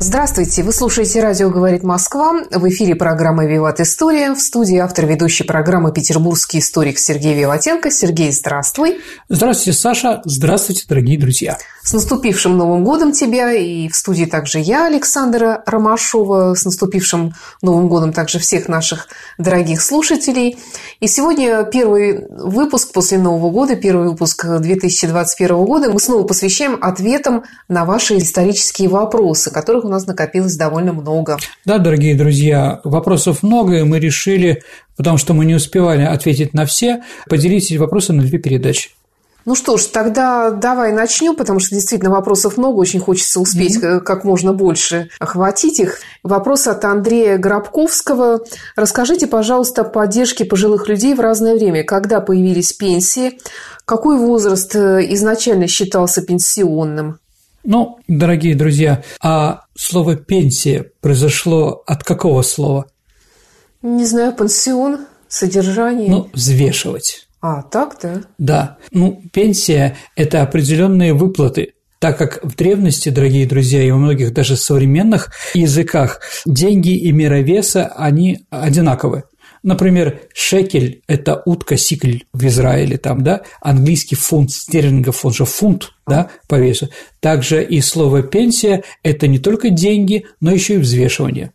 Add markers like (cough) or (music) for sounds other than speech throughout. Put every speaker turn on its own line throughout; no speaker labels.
Здравствуйте, вы слушаете «Радио говорит Москва». В эфире программа «Виват История». В студии автор ведущей программы петербургский историк Сергей Виватенко. Сергей, здравствуй.
Здравствуйте, Саша. Здравствуйте, дорогие друзья.
С наступившим Новым годом тебя. И в студии также я, Александра Ромашова. С наступившим Новым годом также всех наших дорогих слушателей. И сегодня первый выпуск после Нового года, первый выпуск 2021 года. Мы снова посвящаем ответам на ваши исторические вопросы, которых у нас накопилось довольно много.
Да, дорогие друзья, вопросов много, и мы решили, потому что мы не успевали ответить на все, поделить эти вопросы на две передачи.
Ну что ж, тогда давай начнем, потому что действительно вопросов много, очень хочется успеть mm-hmm. как можно больше охватить их. Вопрос от Андрея Гробковского. Расскажите, пожалуйста, о поддержке пожилых людей в разное время. Когда появились пенсии? Какой возраст э, изначально считался пенсионным?
Ну, дорогие друзья, а слово «пенсия» произошло от какого слова?
Не знаю, пансион, содержание.
Ну, взвешивать.
А, так-то?
Да. Ну, пенсия – это определенные выплаты, так как в древности, дорогие друзья, и во многих даже современных языках деньги и мировеса, они одинаковы. Например, шекель – это утка, сикль в Израиле, там, да, английский фунт стерлингов, он же фунт, да, по весу. Также и слово «пенсия» – это не только деньги, но еще и взвешивание.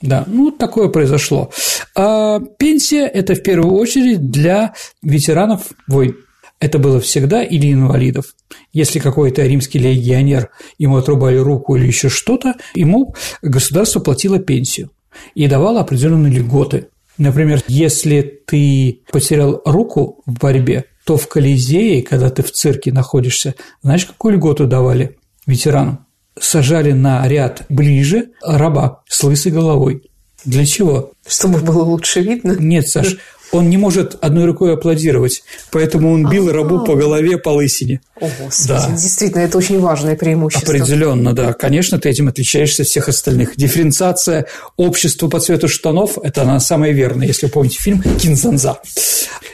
Да, ну такое произошло. А пенсия – это в первую очередь для ветеранов войн. Это было всегда или инвалидов. Если какой-то римский легионер, ему отрубали руку или еще что-то, ему государство платило пенсию и давало определенные льготы. Например, если ты потерял руку в борьбе, то в Колизее, когда ты в цирке находишься, знаешь, какую льготу давали ветеранам? Сажали на ряд ближе раба с лысой головой. Для чего?
Чтобы было лучше видно?
Нет, Саш, он не может одной рукой аплодировать, поэтому он бил А-а-а. рабу по голове по лысине.
О, Господи, да. действительно, это очень важное преимущество.
Определенно, да. Конечно, ты этим отличаешься от всех остальных. Дифференциация общества по цвету штанов – это она самая верная, если вы помните фильм «Кинзанза».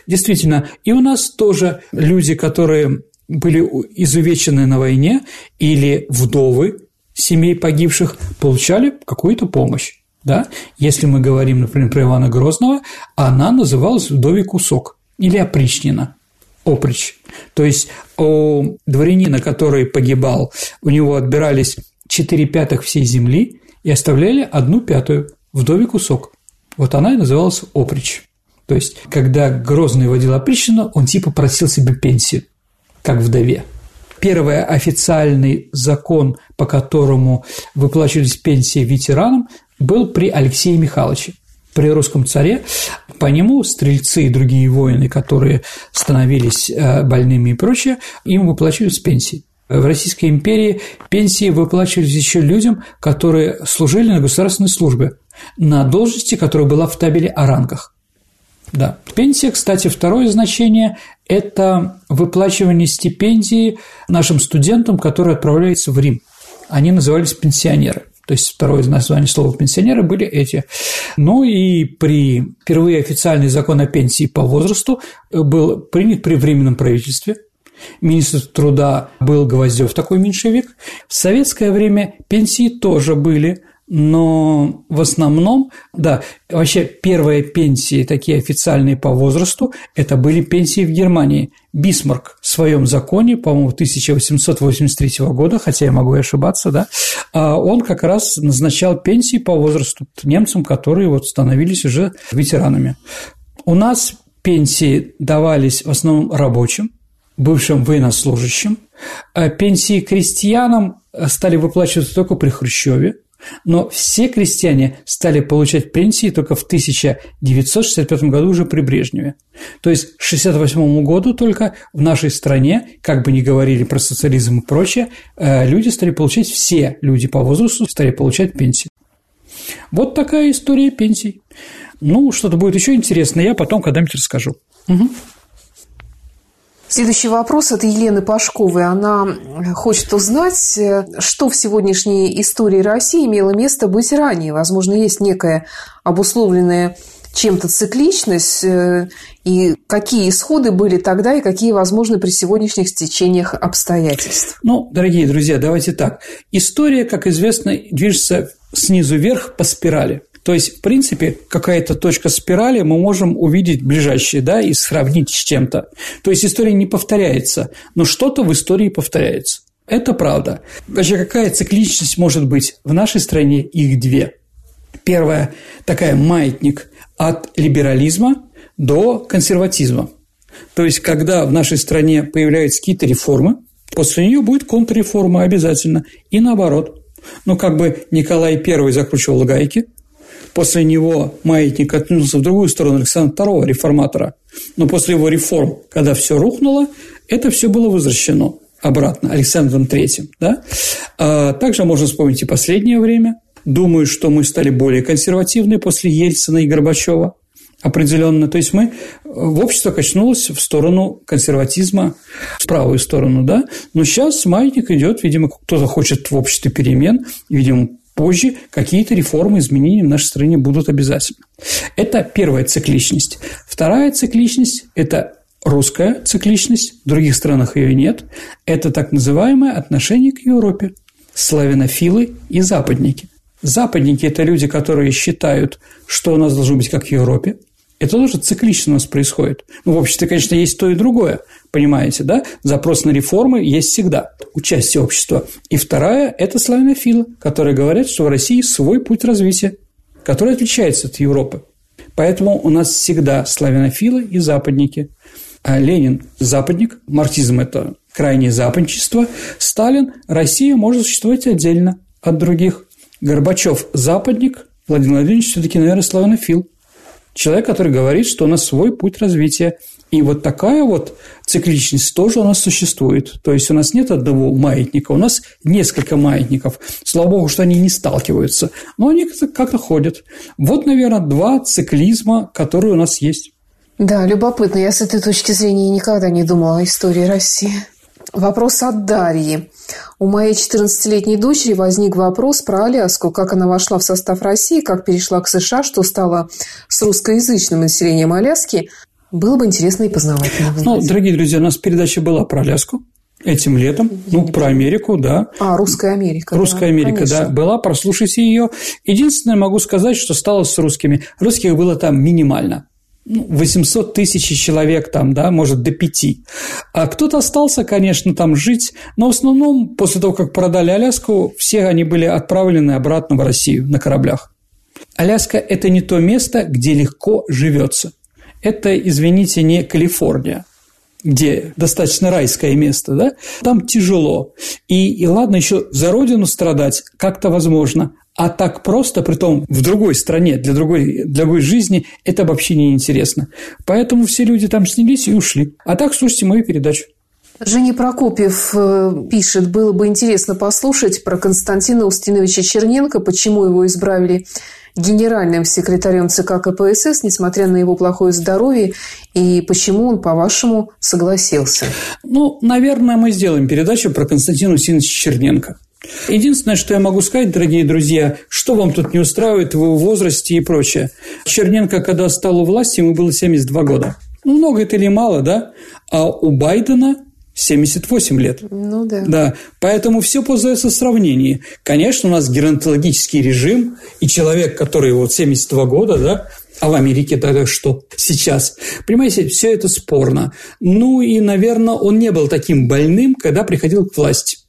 Действительно, и у нас тоже люди, которые были изувечены на войне или вдовы семей погибших, получали какую-то помощь. Да? Если мы говорим, например, про Ивана Грозного, она называлась «Вдовий кусок» или «Опричнина», оприч. То есть у дворянина, который погибал, у него отбирались 4 пятых всей земли и оставляли одну пятую – вдовий кусок. Вот она и называлась оприч. То есть, когда Грозный водил опричнину, он типа просил себе пенсию, как вдове. Первый официальный закон, по которому выплачивались пенсии ветеранам, был при Алексее Михайловиче при русском царе, по нему стрельцы и другие воины, которые становились э, больными и прочее, им выплачивались пенсии. В Российской империи пенсии выплачивались еще людям, которые служили на государственной службе, на должности, которая была в табеле о рангах. Да. Пенсия, кстати, второе значение – это выплачивание стипендии нашим студентам, которые отправляются в Рим. Они назывались пенсионеры то есть второе название слова пенсионеры были эти. Ну и при впервые официальный закон о пенсии по возрасту был принят при Временном правительстве, Министр труда был Гвоздев, такой меньшевик. В советское время пенсии тоже были, но в основном, да, вообще первые пенсии, такие официальные по возрасту, это были пенсии в Германии. Бисмарк в своем законе, по-моему, 1883 года, хотя я могу и ошибаться, да, а он как раз назначал пенсии по возрасту немцам, которые вот становились уже ветеранами. У нас пенсии давались в основном рабочим, бывшим военнослужащим, а пенсии крестьянам стали выплачиваться только при Хрущеве – Но все крестьяне стали получать пенсии только в 1965 году уже при Брежневе. То есть к 1968 году только в нашей стране, как бы ни говорили про социализм и прочее, э, люди стали получать, все люди по возрасту стали получать пенсии. Вот такая история пенсий. Ну, что-то будет еще интересное, я потом когда-нибудь расскажу. Угу.
Следующий вопрос от Елены Пашковой. Она хочет узнать, что в сегодняшней истории России имело место быть ранее. Возможно, есть некая обусловленная чем-то цикличность, э, и какие исходы были тогда, и какие возможны при сегодняшних стечениях обстоятельств?
Ну, дорогие друзья, давайте так. История, как известно, движется снизу вверх по спирали. То есть, в принципе, какая-то точка спирали мы можем увидеть ближайшие, да, и сравнить с чем-то. То есть, история не повторяется, но что-то в истории повторяется. Это правда. Вообще, какая цикличность может быть? В нашей стране их две. Первая такая маятник от либерализма до консерватизма. То есть, когда в нашей стране появляются какие-то реформы, после нее будет контрреформа обязательно. И наоборот. Ну, как бы Николай I закручивал гайки – После него маятник откнулся в другую сторону Александра II, реформатора. Но после его реформ, когда все рухнуло, это все было возвращено обратно Александром III. Да? А также можно вспомнить и последнее время. Думаю, что мы стали более консервативны после Ельцина и Горбачева определенно. То есть мы в общество качнулось в сторону консерватизма, в правую сторону, да. Но сейчас маятник идет, видимо, кто-то хочет в обществе перемен, видимо, позже какие-то реформы, изменения в нашей стране будут обязательно. Это первая цикличность. Вторая цикличность – это русская цикличность, в других странах ее нет. Это так называемое отношение к Европе. Славянофилы и западники. Западники – это люди, которые считают, что у нас должно быть как в Европе. Это тоже циклично у нас происходит. Ну, в обществе, конечно, есть то и другое, понимаете, да? Запрос на реформы есть всегда, участие общества. И вторая – это славянофилы, которые говорят, что в России свой путь развития, который отличается от Европы. Поэтому у нас всегда славянофилы и западники. А Ленин – западник, марксизм – это крайнее западничество. Сталин – Россия может существовать отдельно от других. Горбачев – западник, Владимир Владимирович все-таки, наверное, славянофил – Человек, который говорит, что у нас свой путь развития. И вот такая вот цикличность тоже у нас существует. То есть у нас нет одного маятника, у нас несколько маятников. Слава богу, что они не сталкиваются, но они как-то ходят. Вот, наверное, два циклизма, которые у нас есть.
Да, любопытно. Я с этой точки зрения никогда не думала о истории России. Вопрос от Дарьи. У моей 14-летней дочери возник вопрос про Аляску, как она вошла в состав России, как перешла к США, что стало с русскоязычным населением Аляски. Было бы интересно и познавательно.
Ну, дорогие друзья, у нас передача была про Аляску этим летом, ну, про Америку, да.
А, Русская Америка.
Русская да, Америка, конечно. да, была, прослушайте ее. Единственное, могу сказать, что стало с русскими. Русских было там минимально. 800 ну, тысяч человек там, да, может, до пяти. А кто-то остался, конечно, там жить, но в основном после того, как продали Аляску, все они были отправлены обратно в Россию на кораблях. Аляска – это не то место, где легко живется. Это, извините, не Калифорния где достаточно райское место, да, там тяжело. И, и ладно, еще за родину страдать как-то возможно, а так просто, при том в другой стране, для другой, для другой жизни, это вообще не интересно. Поэтому все люди там снялись и ушли. А так слушайте мою передачу.
Женя Прокопьев э, пишет, было бы интересно послушать про Константина Устиновича Черненко, почему его избрали генеральным секретарем ЦК КПСС, несмотря на его плохое здоровье, и почему он, по-вашему, согласился?
Ну, наверное, мы сделаем передачу про Константина Устиновича Черненко. Единственное, что я могу сказать, дорогие друзья, что вам тут не устраивает в его возрасте и прочее. Черненко, когда стал у власти, ему было 72 года. Ну, много это или мало, да? А у Байдена 78 лет.
Ну да.
Да, поэтому все познается в сравнении. Конечно, у нас геронтологический режим, и человек, который вот 72 года, да, а в Америке тогда что сейчас? Понимаете, все это спорно. Ну и, наверное, он не был таким больным, когда приходил к власти.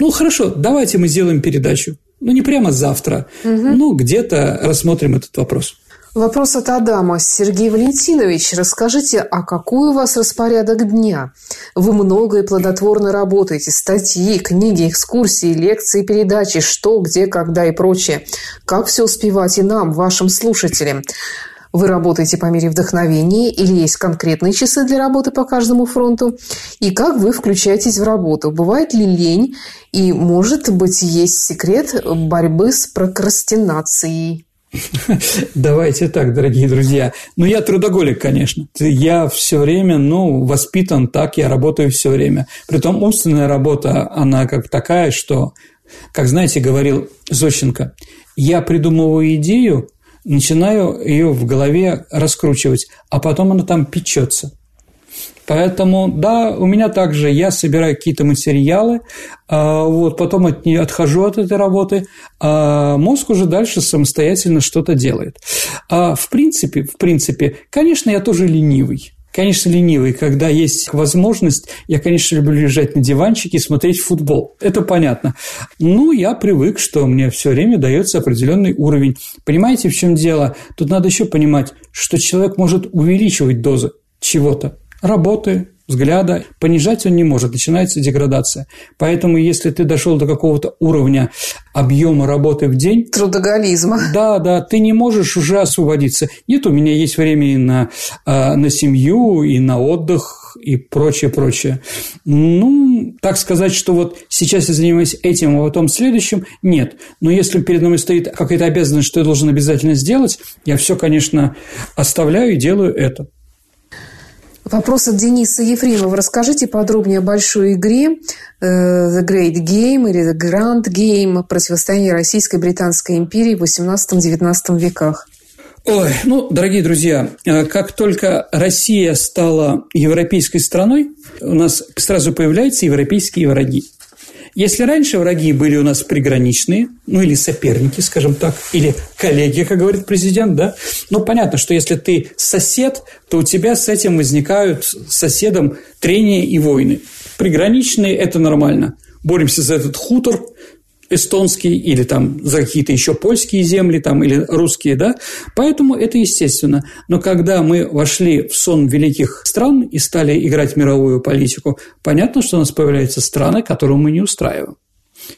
Ну, хорошо, давайте мы сделаем передачу. Ну, не прямо завтра, угу. ну, где-то рассмотрим этот вопрос.
Вопрос от Адама. Сергей Валентинович, расскажите, а какой у вас распорядок дня? Вы много и плодотворно работаете. Статьи, книги, экскурсии, лекции, передачи, что, где, когда и прочее. Как все успевать и нам, вашим слушателям? Вы работаете по мере вдохновения или есть конкретные часы для работы по каждому фронту? И как вы включаетесь в работу? Бывает ли лень? И, может быть, есть секрет борьбы с прокрастинацией? (laughs)
Давайте так, дорогие друзья. Ну, я трудоголик, конечно. Я все время, ну, воспитан так, я работаю все время. Притом умственная работа, она как такая, что, как знаете, говорил Зощенко, я придумываю идею, начинаю ее в голове раскручивать, а потом она там печется. Поэтому, да, у меня также я собираю какие-то материалы, а, вот, потом от нее отхожу от этой работы, а мозг уже дальше самостоятельно что-то делает. А в принципе, в принципе, конечно, я тоже ленивый. Конечно, ленивый. Когда есть возможность, я, конечно, люблю лежать на диванчике и смотреть футбол. Это понятно. Ну, я привык, что мне все время дается определенный уровень. Понимаете, в чем дело? Тут надо еще понимать, что человек может увеличивать дозы чего-то работы, взгляда, понижать он не может, начинается деградация. Поэтому, если ты дошел до какого-то уровня объема работы в день...
Трудоголизма.
Да, да, ты не можешь уже освободиться. Нет, у меня есть время и на, а, на семью, и на отдых, и прочее, прочее. Ну, так сказать, что вот сейчас я занимаюсь этим, а потом следующим, нет. Но если передо мной стоит какая-то обязанность, что я должен обязательно сделать, я все, конечно, оставляю и делаю это.
Вопрос от Дениса Ефремова. Расскажите подробнее о большой игре э, The Great Game или The Grand Game противостояние Российской и Британской империи в 18-19 веках.
Ой, ну, дорогие друзья, э, как только Россия стала европейской страной, у нас сразу появляются европейские враги. Если раньше враги были у нас приграничные, ну или соперники, скажем так, или коллеги, как говорит президент, да, ну понятно, что если ты сосед, то у тебя с этим возникают соседом трения и войны. Приграничные – это нормально. Боремся за этот хутор, эстонский или там за какие-то еще польские земли там, или русские, да, поэтому это естественно. Но когда мы вошли в сон великих стран и стали играть мировую политику, понятно, что у нас появляются страны, которые мы не устраиваем.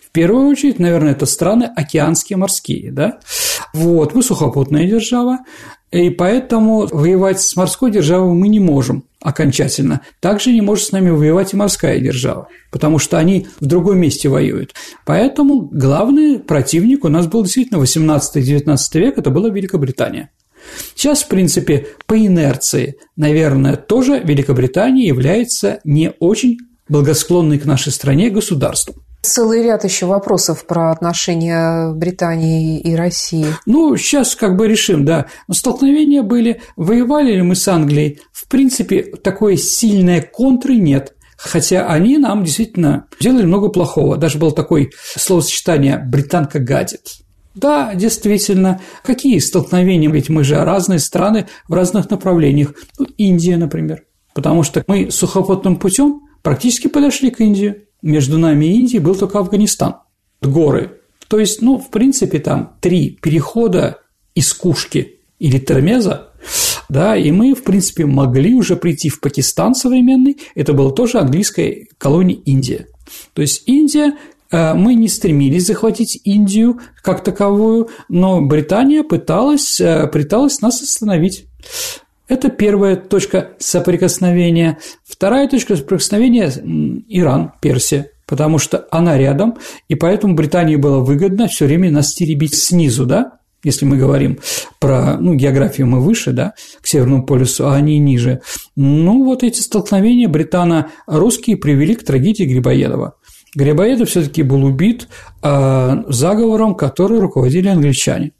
В первую очередь, наверное, это страны океанские, морские, да. Вот, мы сухопутная держава, и поэтому воевать с морской державой мы не можем окончательно. Также не может с нами воевать и морская держава, потому что они в другом месте воюют. Поэтому главный противник у нас был действительно 18-19 век, это была Великобритания. Сейчас, в принципе, по инерции, наверное, тоже Великобритания является не очень благосклонной к нашей стране государством.
Целый ряд еще вопросов про отношения Британии и России.
Ну, сейчас как бы решим, да. Но столкновения были. Воевали ли мы с Англией? В принципе, такой сильной контры нет. Хотя они нам действительно делали много плохого. Даже было такое словосочетание «британка гадит». Да, действительно. Какие столкновения? Ведь мы же разные страны в разных направлениях. Ну, Индия, например. Потому что мы сухопутным путем практически подошли к Индии между нами и Индией был только Афганистан. Горы. То есть, ну, в принципе, там три перехода из Кушки или Термеза, да, и мы, в принципе, могли уже прийти в Пакистан современный, это была тоже английская колония Индия. То есть, Индия э, мы не стремились захватить Индию как таковую, но Британия пыталась, э, пыталась нас остановить. Это первая точка соприкосновения. Вторая точка соприкосновения – Иран, Персия, потому что она рядом, и поэтому Британии было выгодно все время нас теребить снизу, да, если мы говорим про, ну, географию мы выше, да, к Северному полюсу, а они ниже. Ну, вот эти столкновения британо-русские привели к трагедии Грибоедова. Грибоедов все-таки был убит э, заговором, который руководили англичане.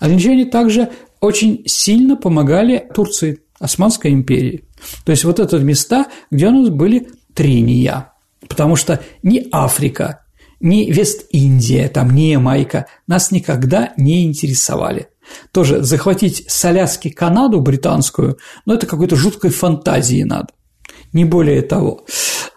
Англичане также очень сильно помогали Турции, Османской империи. То есть вот это места, где у нас были трения. Потому что ни Африка, ни Вест-Индия, там, ни Ямайка нас никогда не интересовали. Тоже захватить с Аляски Канаду британскую, ну, это какой-то жуткой фантазии надо. Не более того.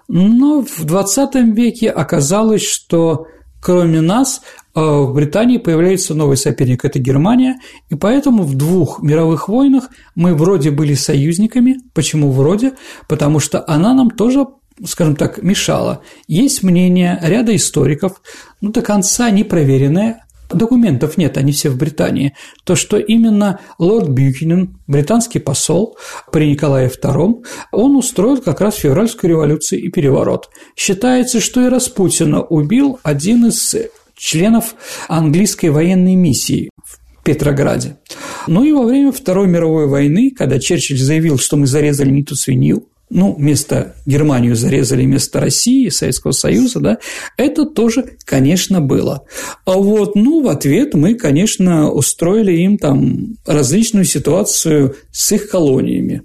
Но в 20 веке оказалось, что кроме нас а в Британии появляется новый соперник – это Германия, и поэтому в двух мировых войнах мы вроде были союзниками. Почему вроде? Потому что она нам тоже скажем так, мешала. Есть мнение ряда историков, ну, до конца не проверенное, документов нет, они все в Британии, то, что именно лорд Бьюкинен, британский посол при Николае II, он устроил как раз февральскую революцию и переворот. Считается, что и Распутина убил один из членов английской военной миссии в Петрограде. Ну и во время Второй мировой войны, когда Черчилль заявил, что мы зарезали не ту свинью, ну, вместо Германию зарезали, вместо России, Советского Союза, да, это тоже, конечно, было. А вот, ну, в ответ мы, конечно, устроили им там различную ситуацию с их колониями.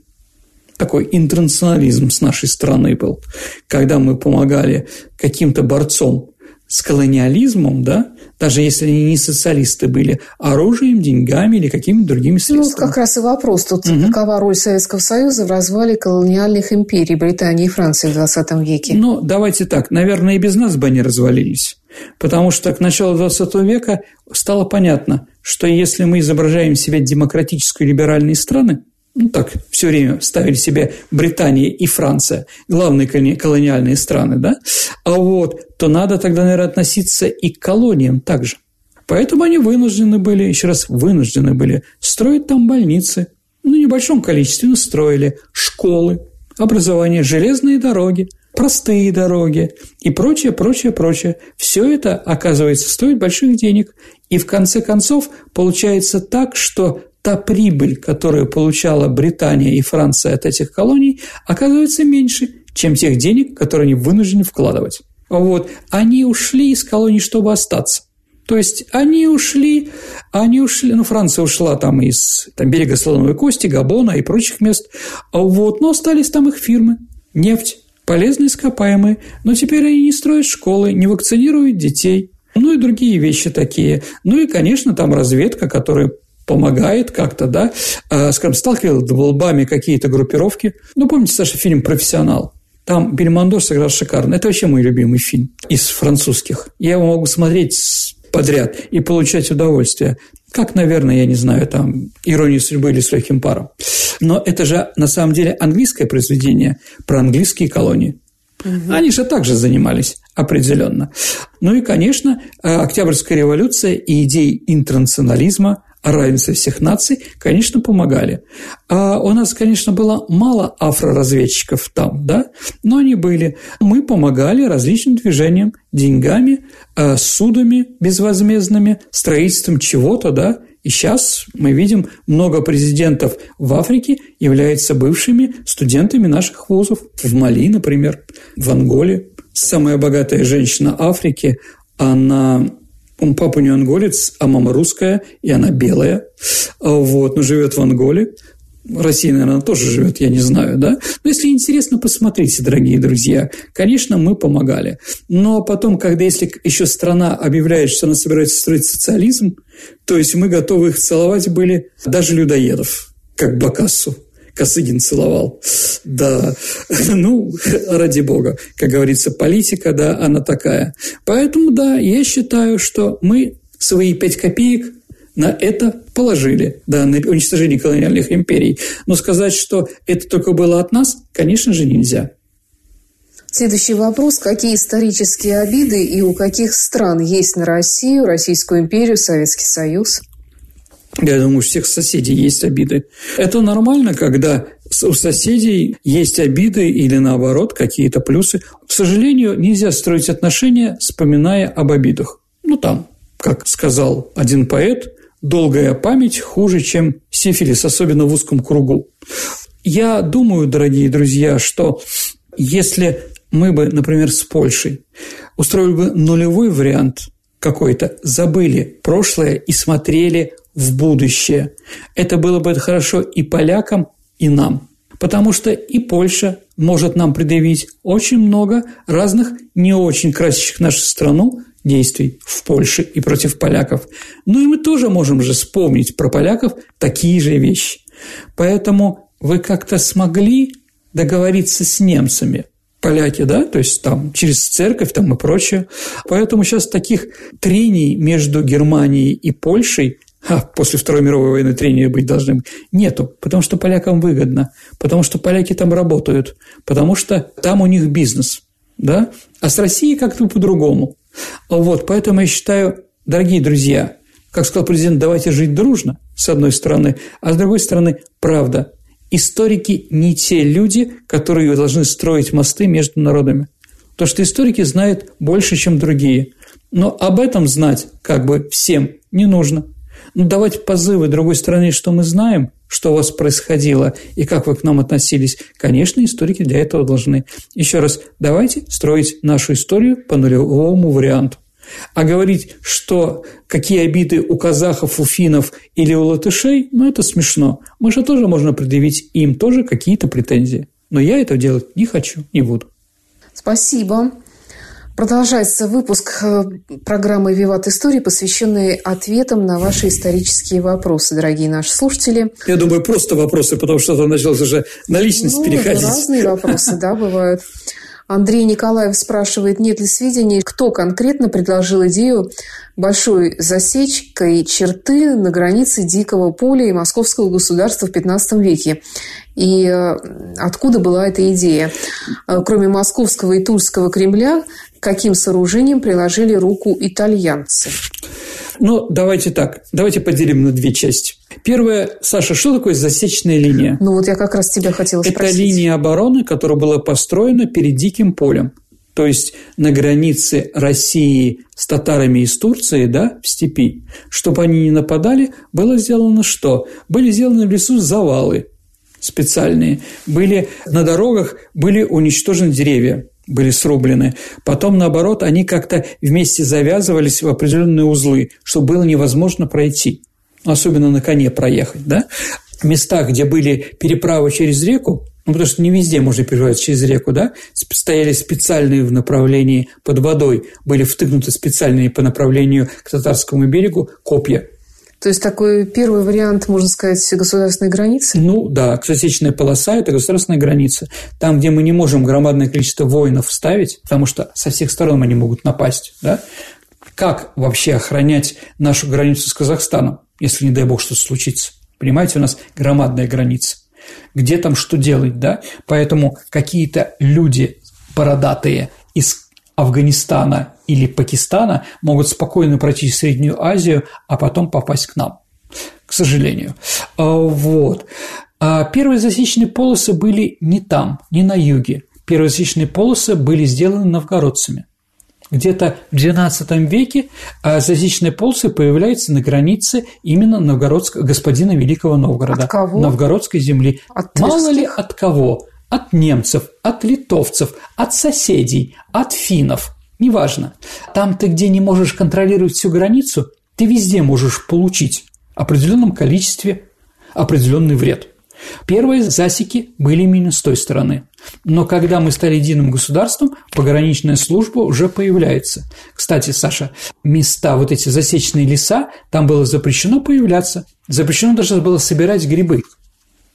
Такой интернационализм с нашей стороны был, когда мы помогали каким-то борцам с колониализмом, да, даже если они не социалисты были, оружием, деньгами или какими-то другими ну, средствами.
Ну, как раз и вопрос. Тут угу. какова роль Советского Союза в развале колониальных империй Британии и Франции в 20 веке?
Ну, давайте так. Наверное, и без нас бы они развалились. Потому что к началу 20 века стало понятно, что если мы изображаем себя демократическую либеральные страны, ну, так все время ставили себе Британия и Франция, главные колониальные страны, да, а вот, то надо тогда, наверное, относиться и к колониям также. Поэтому они вынуждены были, еще раз, вынуждены были строить там больницы, ну, небольшом количестве, но строили школы, образование, железные дороги, простые дороги и прочее, прочее, прочее. Все это, оказывается, стоит больших денег. И в конце концов получается так, что та прибыль, которую получала Британия и Франция от этих колоний, оказывается меньше, чем тех денег, которые они вынуждены вкладывать. Вот. Они ушли из колоний, чтобы остаться. То есть они ушли, они ушли, ну, Франция ушла там из там, берега Слоновой Кости, Габона и прочих мест, вот, но остались там их фирмы, нефть, полезные ископаемые, но теперь они не строят школы, не вакцинируют детей, ну и другие вещи такие. Ну и, конечно, там разведка, которая помогает как-то, да, э, скажем, сталкивал лбами какие-то группировки. Ну, помните, Саша, фильм «Профессионал»? Там Бельмондо сыграл шикарно. Это вообще мой любимый фильм из французских. Я его могу смотреть подряд и получать удовольствие. Как, наверное, я не знаю, там «Ирония судьбы» или «С легким паром». Но это же на самом деле английское произведение про английские колонии. Угу. Они же также занимались определенно. Ну и, конечно, Октябрьская революция и идеи интернационализма равенства всех наций, конечно, помогали. А у нас, конечно, было мало афроразведчиков там, да, но они были. Мы помогали различным движениям, деньгами, э, судами безвозмездными, строительством чего-то, да, и сейчас мы видим, много президентов в Африке являются бывшими студентами наших вузов. В Мали, например, в Анголе. Самая богатая женщина Африки, она он папа не анголец, а мама русская, и она белая. А вот, но живет в Анголе. Россия, наверное, тоже живет, я не знаю, да? Но если интересно, посмотрите, дорогие друзья. Конечно, мы помогали. Но потом, когда если еще страна объявляет, что она собирается строить социализм, то есть мы готовы их целовать были даже людоедов, как Бакассу. Косыгин целовал. Да, (laughs) ну, ради бога, как говорится, политика, да, она такая. Поэтому, да, я считаю, что мы свои пять копеек на это положили, да, на уничтожение колониальных империй. Но сказать, что это только было от нас, конечно же, нельзя.
Следующий вопрос. Какие исторические обиды и у каких стран есть на Россию, Российскую империю, Советский Союз?
Я думаю, у всех соседей есть обиды. Это нормально, когда у соседей есть обиды или наоборот какие-то плюсы. К сожалению, нельзя строить отношения, вспоминая об обидах. Ну, там, как сказал один поэт, долгая память хуже, чем сифилис, особенно в узком кругу. Я думаю, дорогие друзья, что если мы бы, например, с Польшей устроили бы нулевой вариант какой-то, забыли прошлое и смотрели в будущее. Это было бы хорошо и полякам, и нам. Потому что и Польша может нам предъявить очень много разных не очень красящих нашу страну действий в Польше и против поляков. Ну и мы тоже можем же вспомнить про поляков такие же вещи. Поэтому вы как-то смогли договориться с немцами. поляки, да, то есть там через церковь там и прочее. Поэтому сейчас таких трений между Германией и Польшей а после Второй мировой войны трения быть должны, нету, потому что полякам выгодно, потому что поляки там работают, потому что там у них бизнес, да, а с Россией как-то по-другому. Вот, поэтому я считаю, дорогие друзья, как сказал президент, давайте жить дружно, с одной стороны, а с другой стороны, правда, историки не те люди, которые должны строить мосты между народами. То, что историки знают больше, чем другие. Но об этом знать как бы всем не нужно. Ну, давать позывы другой стороне, что мы знаем, что у вас происходило и как вы к нам относились. Конечно, историки для этого должны. Еще раз, давайте строить нашу историю по нулевому варианту. А говорить, что какие обиды у казахов, у финнов или у латышей, ну, это смешно. Мы же тоже можно предъявить им тоже какие-то претензии. Но я этого делать не хочу, не буду.
Спасибо. Продолжается выпуск э, программы «Виват Истории», посвященный ответам на ваши исторические вопросы, дорогие наши слушатели.
Я думаю, просто вопросы, потому что это началось уже на личность ну, переходить.
Разные вопросы, да, бывают. Андрей Николаев спрашивает, нет ли сведений, кто конкретно предложил идею большой засечкой черты на границе Дикого поля и Московского государства в XV веке. И э, откуда была эта идея? Э, кроме Московского и Тульского Кремля, каким сооружением приложили руку итальянцы?
Ну, давайте так, давайте поделим на две части. Первое, Саша, что такое засечная линия?
Ну, вот я как раз тебя хотела
спросить. Это линия обороны, которая была построена перед Диким полем. То есть на границе России с татарами из Турции, да, в степи, чтобы они не нападали, было сделано что? Были сделаны в лесу завалы специальные, были на дорогах были уничтожены деревья, были срублены. Потом, наоборот, они как-то вместе завязывались в определенные узлы, чтобы было невозможно пройти, особенно на коне проехать, да? В местах, где были переправы через реку, ну, потому что не везде можно переправить через реку, да, стояли специальные в направлении под водой, были втыкнуты специальные по направлению к татарскому берегу копья,
то есть такой первый вариант, можно сказать, государственной границы?
Ну да, засечная полоса – это государственная граница. Там, где мы не можем громадное количество воинов вставить, потому что со всех сторон они могут напасть, да? Как вообще охранять нашу границу с Казахстаном, если, не дай бог, что-то случится? Понимаете, у нас громадная граница. Где там что делать, да? Поэтому какие-то люди бородатые из Афганистана или Пакистана могут спокойно пройти Среднюю Азию, а потом попасть к нам, к сожалению. А, вот. А первые засечные полосы были не там, не на юге. Первые засечные полосы были сделаны новгородцами. Где-то в XII веке а, засечные полосы появляются на границе именно новгородского господина Великого Новгорода.
От кого?
Новгородской земли.
От
Мало ли от кого? От немцев, от литовцев, от соседей, от финнов – Неважно. Там ты, где не можешь контролировать всю границу, ты везде можешь получить в определенном количестве определенный вред. Первые засеки были именно с той стороны. Но когда мы стали единым государством, пограничная служба уже появляется. Кстати, Саша, места, вот эти засечные леса, там было запрещено появляться. Запрещено даже было собирать грибы.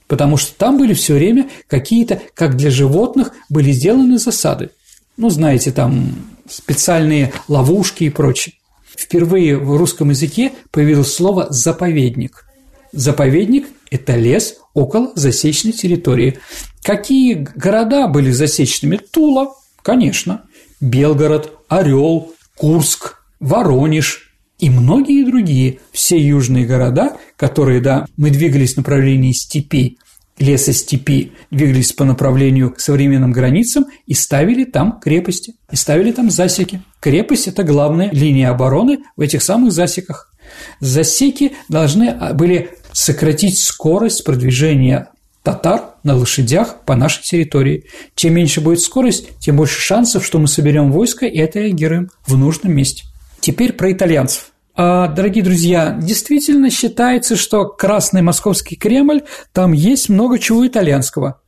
Потому что там были все время какие-то, как для животных, были сделаны засады. Ну, знаете, там специальные ловушки и прочее. Впервые в русском языке появилось слово «заповедник». Заповедник – это лес около засечной территории. Какие города были засечными? Тула, конечно, Белгород, Орел, Курск, Воронеж и многие другие. Все южные города, которые, да, мы двигались в направлении степей, лесостепи двигались по направлению к современным границам и ставили там крепости, и ставили там засеки. Крепость – это главная линия обороны в этих самых засеках. Засеки должны а, были сократить скорость продвижения татар на лошадях по нашей территории. Чем меньше будет скорость, тем больше шансов, что мы соберем войско и отреагируем в нужном месте. Теперь про итальянцев. А, дорогие друзья, действительно считается, что Красный Московский Кремль, там есть много чего итальянского.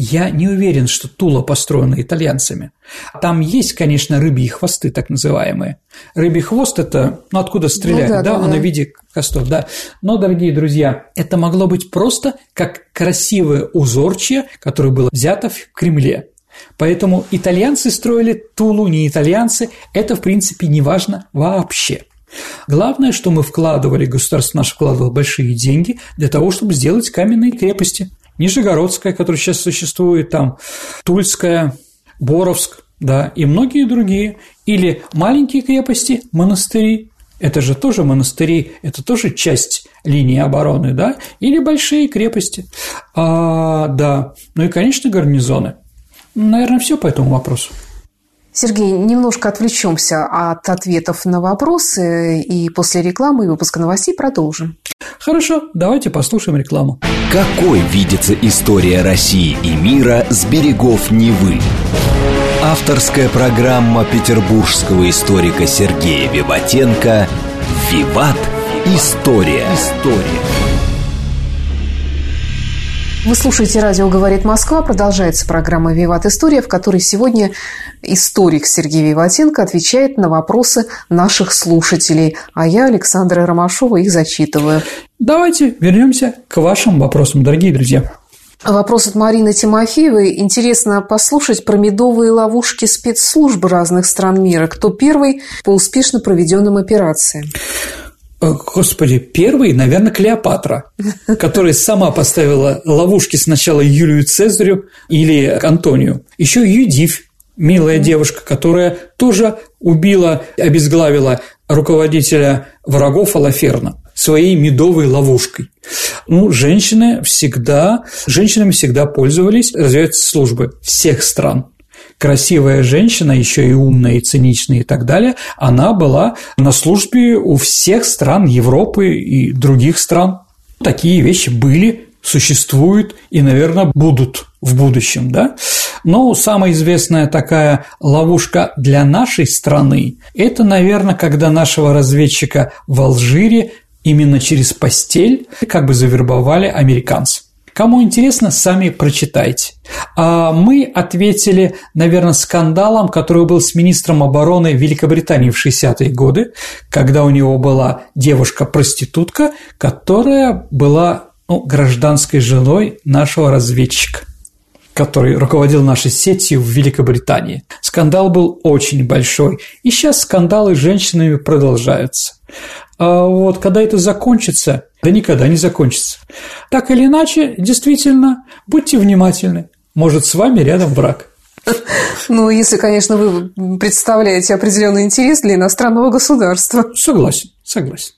Я не уверен, что Тула построена итальянцами. Там есть, конечно, рыбьи хвосты, так называемые. Рыбий хвост – это, ну, откуда стреляют, ну, да, да, да, на виде хвостов, да. Но, дорогие друзья, это могло быть просто как красивое узорчие, которое было взято в Кремле. Поэтому итальянцы строили Тулу, не итальянцы, это, в принципе, не важно вообще. Главное, что мы вкладывали, государство наше вкладывало большие деньги для того, чтобы сделать каменные крепости. Нижегородская, которая сейчас существует, там Тульская, Боровск, да, и многие другие. Или маленькие крепости, монастыри, это же тоже монастыри, это тоже часть линии обороны, да, или большие крепости, а, да, ну и, конечно, гарнизоны. Наверное, все по этому вопросу.
Сергей, немножко отвлечемся от ответов на вопросы и после рекламы и выпуска новостей продолжим.
Хорошо, давайте послушаем рекламу.
Какой видится история России и мира с берегов Невы? Авторская программа петербургского историка Сергея Виватенко «Виват. История». История.
Вы слушаете «Радио говорит Москва». Продолжается программа «Виват История», в которой сегодня историк Сергей Виватенко отвечает на вопросы наших слушателей, а я, Александра Ромашова, их зачитываю.
Давайте вернемся к вашим вопросам, дорогие друзья.
Вопрос от Марины Тимофеевой. Интересно послушать про медовые ловушки спецслужб разных стран мира. Кто первый по успешно проведенным операциям?
Э, господи, первый, наверное, Клеопатра, (laughs) которая сама поставила ловушки сначала Юлию Цезарю или Антонию. Еще Юдив, милая девушка, которая тоже убила, обезглавила руководителя врагов Алаферна своей медовой ловушкой. Ну, женщины всегда, женщинами всегда пользовались разведывательные службы всех стран красивая женщина, еще и умная, и циничная и так далее, она была на службе у всех стран Европы и других стран. Такие вещи были, существуют и, наверное, будут в будущем, да? Но самая известная такая ловушка для нашей страны – это, наверное, когда нашего разведчика в Алжире именно через постель как бы завербовали американцы. Кому интересно, сами прочитайте. А мы ответили, наверное, скандалом, который был с министром обороны Великобритании в 60-е годы, когда у него была девушка-проститутка, которая была ну, гражданской женой нашего разведчика который руководил нашей сетью в Великобритании. Скандал был очень большой, и сейчас скандалы с женщинами продолжаются. А вот когда это закончится, да никогда не закончится. Так или иначе, действительно, будьте внимательны. Может, с вами рядом враг.
Ну, если, конечно, вы представляете определенный интерес для иностранного государства.
Согласен, согласен.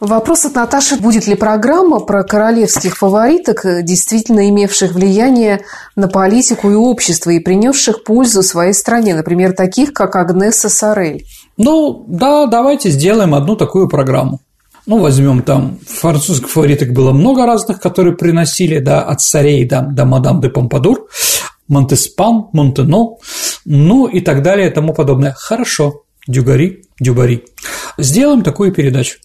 Вопрос от Наташи. Будет ли программа про королевских фавориток, действительно имевших влияние на политику и общество и принесших пользу своей стране, например, таких, как Агнеса Сорель?
Ну, да, давайте сделаем одну такую программу. Ну, возьмем там французских фавориток было много разных, которые приносили, да, от царей до, до мадам де Помпадур, Монтеспан, Монтено, ну и так далее и тому подобное. Хорошо, Дюгари, Дюбари. Сделаем такую передачу.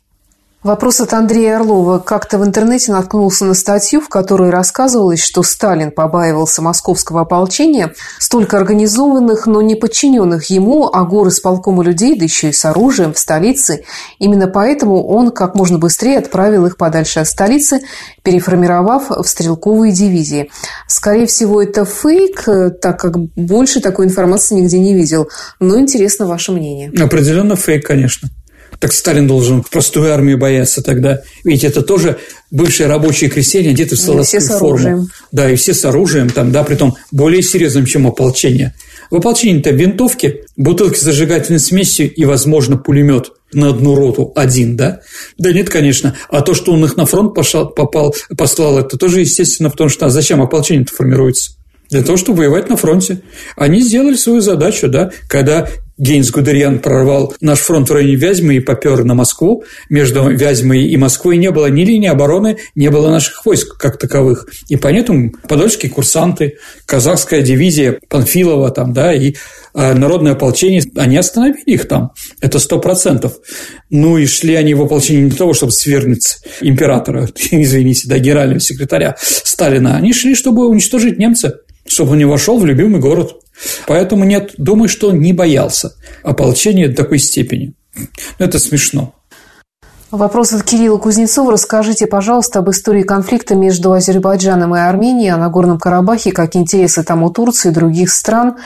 Вопрос от Андрея Орлова. Как-то в интернете наткнулся на статью, в которой рассказывалось, что Сталин побаивался московского ополчения, столько организованных, но не подчиненных ему, а горы с полком людей, да еще и с оружием в столице. Именно поэтому он как можно быстрее отправил их подальше от столицы, переформировав в стрелковые дивизии. Скорее всего, это фейк, так как больше такой информации нигде не видел. Но интересно ваше мнение.
Определенно фейк, конечно. Так Сталин должен простую армию бояться тогда. Ведь это тоже бывшие рабочие крестьяне, одеты в солдатскую форму. Оружием. Да, и все с оружием, там, да, при том более серьезным, чем ополчение. В ополчении-то винтовки, бутылки с зажигательной смесью и, возможно, пулемет на одну роту один, да? Да нет, конечно. А то, что он их на фронт пошел, попал, послал, это тоже естественно, потому что а зачем ополчение-то формируется? Для того, чтобы воевать на фронте. Они сделали свою задачу, да, когда Гейнс Гудериан прорвал наш фронт в районе Вязьмы и попер на Москву. Между Вязьмой и Москвой не было ни линии обороны, не было наших войск как таковых. И поэтому подольские курсанты, казахская дивизия Панфилова там, да, и э, народное ополчение, они остановили их там. Это сто процентов. Ну и шли они в ополчение не для того, чтобы свергнуть императора, (laughs) извините, да, генерального секретаря Сталина. Они шли, чтобы уничтожить немца, чтобы он не вошел в любимый город. Поэтому нет, думаю, что он не боялся ополчения до такой степени. Но это смешно.
Вопрос от Кирилла Кузнецова. Расскажите, пожалуйста, об истории конфликта между Азербайджаном и Арменией, о Нагорном Карабахе, как интересы там у Турции и других стран.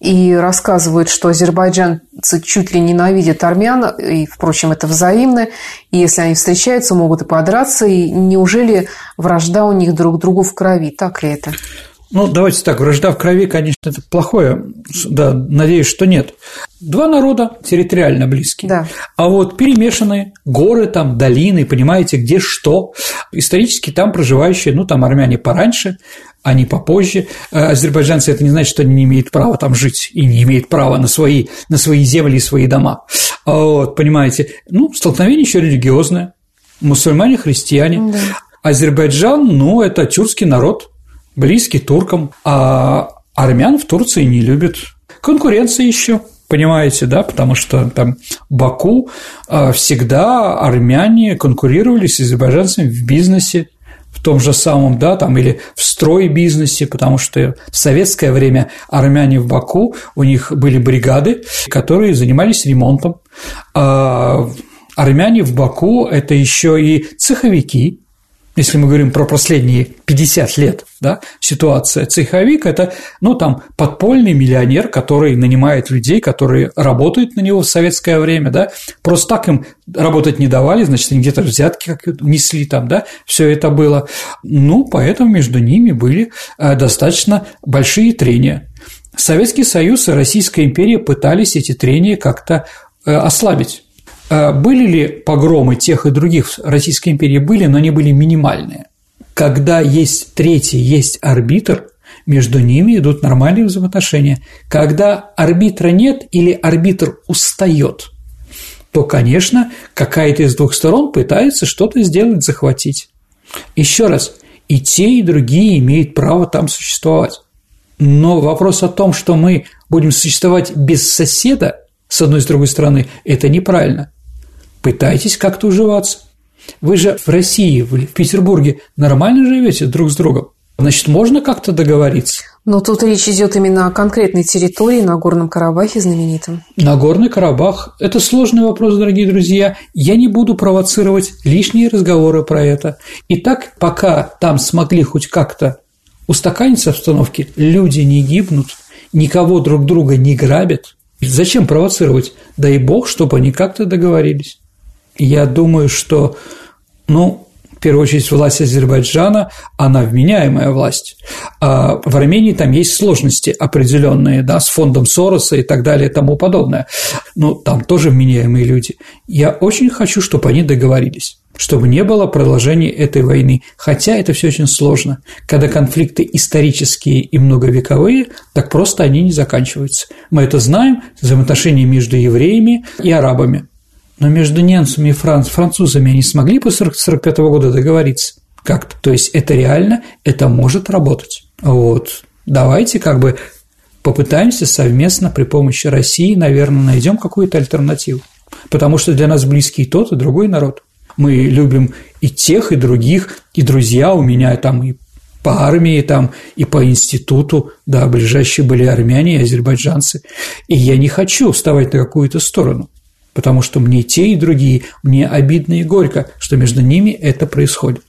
И рассказывают, что азербайджанцы чуть ли ненавидят армян, и, впрочем, это взаимно. И если они встречаются, могут и подраться. И неужели вражда у них друг к другу в крови? Так ли это?
Ну, давайте так, вражда в крови, конечно, это плохое, да, надеюсь, что нет. Два народа территориально близкие,
да.
а вот перемешанные горы, там, долины, понимаете, где что. Исторически там проживающие, ну, там армяне пораньше, они попозже. Э, азербайджанцы это не значит, что они не имеют права там жить и не имеют права на свои, на свои земли и свои дома. Вот, понимаете, ну, столкновение еще религиозное, мусульмане, христиане. Да. Азербайджан, ну, это тюркский народ, близкий туркам, а армян в Турции не любят. Конкуренция еще, понимаете, да, потому что там Баку а, всегда армяне конкурировали с азербайджанцами в бизнесе, в том же самом, да, там, или в стройбизнесе, потому что в советское время армяне в Баку, у них были бригады, которые занимались ремонтом. А армяне в Баку – это еще и цеховики, если мы говорим про последние 50 лет, да, ситуация, цеховик – это, ну, там, подпольный миллионер, который нанимает людей, которые работают на него в советское время, да, просто так им работать не давали, значит, они где-то взятки как несли там, да, все это было. Ну, поэтому между ними были э, достаточно большие трения. Советский Союз и Российская империя пытались эти трения как-то э, ослабить. А были ли погромы тех и других в Российской империи? Были, но они были минимальные. Когда есть третий, есть арбитр, между ними идут нормальные взаимоотношения. Когда арбитра нет или арбитр устает, то, конечно, какая-то из двух сторон пытается что-то сделать, захватить. Еще раз, и те, и другие имеют право там существовать. Но вопрос о том, что мы будем существовать без соседа, с одной и с другой стороны, это неправильно пытайтесь как-то уживаться. Вы же в России, в Петербурге нормально живете друг с другом. Значит, можно как-то договориться.
Но тут речь идет именно о конкретной территории на Горном Карабахе знаменитом.
Нагорный Карабах – это сложный вопрос, дорогие друзья. Я не буду провоцировать лишние разговоры про это. Итак, пока там смогли хоть как-то устаканиться обстановки, люди не гибнут, никого друг друга не грабят. Зачем провоцировать? Дай бог, чтобы они как-то договорились я думаю, что, ну, в первую очередь, власть Азербайджана, она вменяемая власть. А в Армении там есть сложности определенные, да, с фондом Сороса и так далее и тому подобное. Но там тоже вменяемые люди. Я очень хочу, чтобы они договорились чтобы не было продолжения этой войны. Хотя это все очень сложно. Когда конфликты исторические и многовековые, так просто они не заканчиваются. Мы это знаем, взаимоотношения между евреями и арабами. Но между немцами и франц, французами они смогли после 1945 года договориться как-то. То есть это реально, это может работать. Вот. Давайте как бы попытаемся совместно при помощи России, наверное, найдем какую-то альтернативу. Потому что для нас близкий тот, и другой народ. Мы любим и тех, и других, и друзья у меня там и по армии там, и по институту, да, ближайшие были армяне и азербайджанцы. И я не хочу вставать на какую-то сторону потому что мне те и другие, мне обидно и горько, что между ними это происходит.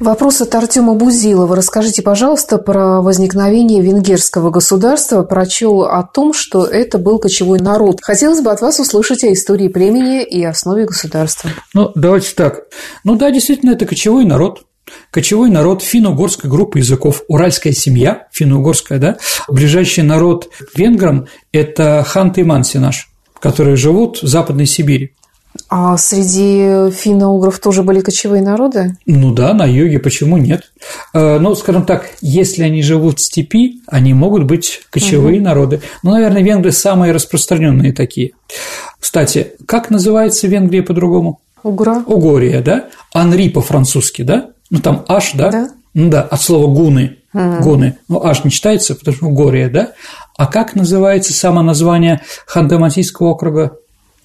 Вопрос от Артема Бузилова. Расскажите, пожалуйста, про возникновение венгерского государства. Прочел о том, что это был кочевой народ. Хотелось бы от вас услышать о истории племени и основе государства.
Ну, давайте так. Ну да, действительно, это кочевой народ. Кочевой народ финно-угорской группы языков, уральская семья, финно-угорская, да, ближайший народ венграм – это ханты-манси наш которые живут в Западной Сибири.
А среди финно-угров тоже были кочевые народы?
Ну да, на юге, почему нет? Э, ну, скажем так, если они живут в степи, они могут быть кочевые угу. народы. Ну, наверное, венгры самые распространенные такие. Кстати, как называется Венгрия по-другому?
Угра.
Угория, да? Анри по-французски, да? Ну, там аш, да?
Да.
Ну да, от слова гуны. Угу. Гуны. Ну, аш не читается, потому что Угория, да? А как называется само название Ханты-Мансийского округа?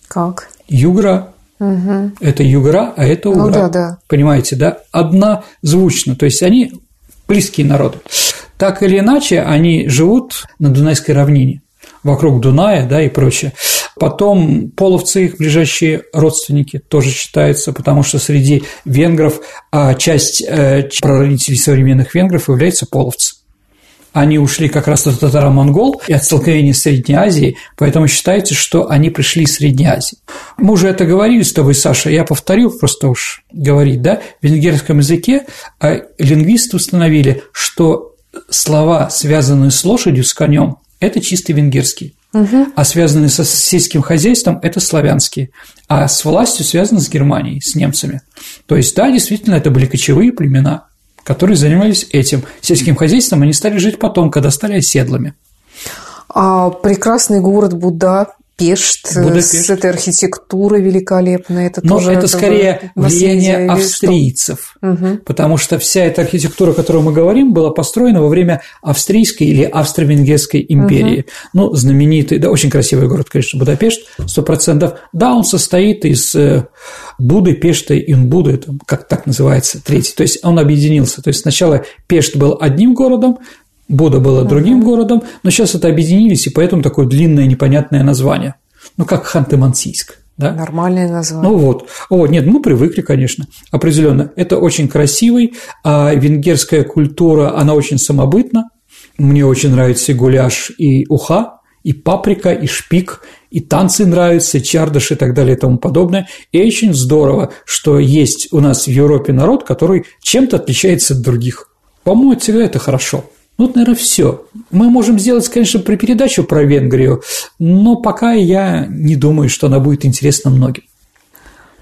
Как?
Югра.
Угу.
Это Югра, а это Угра.
Ну, да, да.
Понимаете, да? Однозвучно. То есть они близкие народы. Так или иначе, они живут на Дунайской равнине, вокруг Дуная, да, и прочее. Потом половцы, их ближайшие родственники, тоже считаются, потому что среди венгров а часть э, прародителей современных венгров является половцы они ушли как раз от татаро-монгол и от столкновения с Средней Азией, поэтому считается, что они пришли из Средней Азии. Мы уже это говорили с тобой, Саша, я повторил просто уж говорить, да, в венгерском языке а лингвисты установили, что слова, связанные с лошадью, с конем, это чисто венгерский. Угу. А связанные со сельским хозяйством – это славянские. А с властью связаны с Германией, с немцами. То есть, да, действительно, это были кочевые племена которые занимались этим сельским хозяйством, они стали жить потом, когда стали оседлыми.
А прекрасный город Буда, Пешт, Будапешт. с этой архитектурой великолепной.
Это Но тоже это скорее влияние австрийцев, угу. потому что вся эта архитектура, о которой мы говорим, была построена во время австрийской или австро-венгерской империи. Угу. Ну, знаменитый, да, очень красивый город, конечно, Будапешт, сто процентов. Да, он состоит из э, Буды, Пешта и Унбуды, как так называется, третий. То есть он объединился. То есть сначала Пешт был одним городом, Бода было другим uh городом, но сейчас это объединились, и поэтому такое длинное непонятное название. Ну, как Ханты-Мансийск. Да?
Нормальное название.
Ну вот. О, нет, мы привыкли, конечно, определенно. Это очень красивый, а венгерская культура, она очень самобытна. Мне очень нравится и гуляш, и уха, и паприка, и шпик, и танцы нравятся, и чардыш и так далее и тому подобное. И очень здорово, что есть у нас в Европе народ, который чем-то отличается от других. По-моему, всегда это хорошо. Ну, вот, наверное, все. Мы можем сделать, конечно, при передачу про Венгрию, но пока я не думаю, что она будет интересна многим.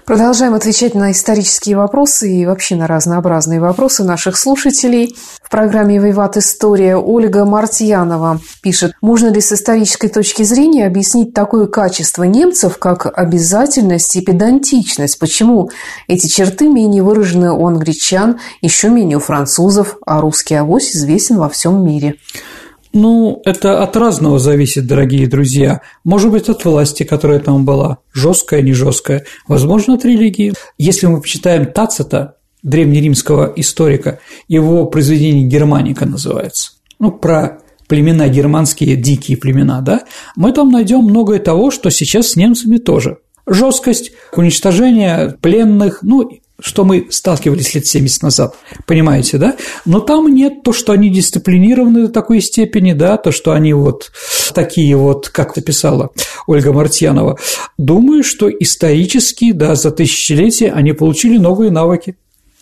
Продолжаем отвечать на исторические вопросы и вообще на разнообразные вопросы наших слушателей. В программе «Виват. История» Ольга Мартьянова пишет, можно ли с исторической точки зрения объяснить такое качество немцев, как обязательность и педантичность? Почему эти черты менее выражены у англичан, еще менее у французов, а русский авось известен во всем мире?
Ну, это от разного зависит, дорогие друзья. Может быть, от власти, которая там была, жесткая, не жесткая, возможно, от религии. Если мы почитаем Тацита, древнеримского историка, его произведение «Германика» называется, ну, про племена германские, дикие племена, да, мы там найдем многое того, что сейчас с немцами тоже. Жесткость, уничтожение пленных, ну, что мы сталкивались лет 70 назад, понимаете, да? Но там нет то, что они дисциплинированы до такой степени, да, то, что они вот такие вот, как это писала Ольга Мартьянова. Думаю, что исторически, да, за тысячелетия они получили новые навыки.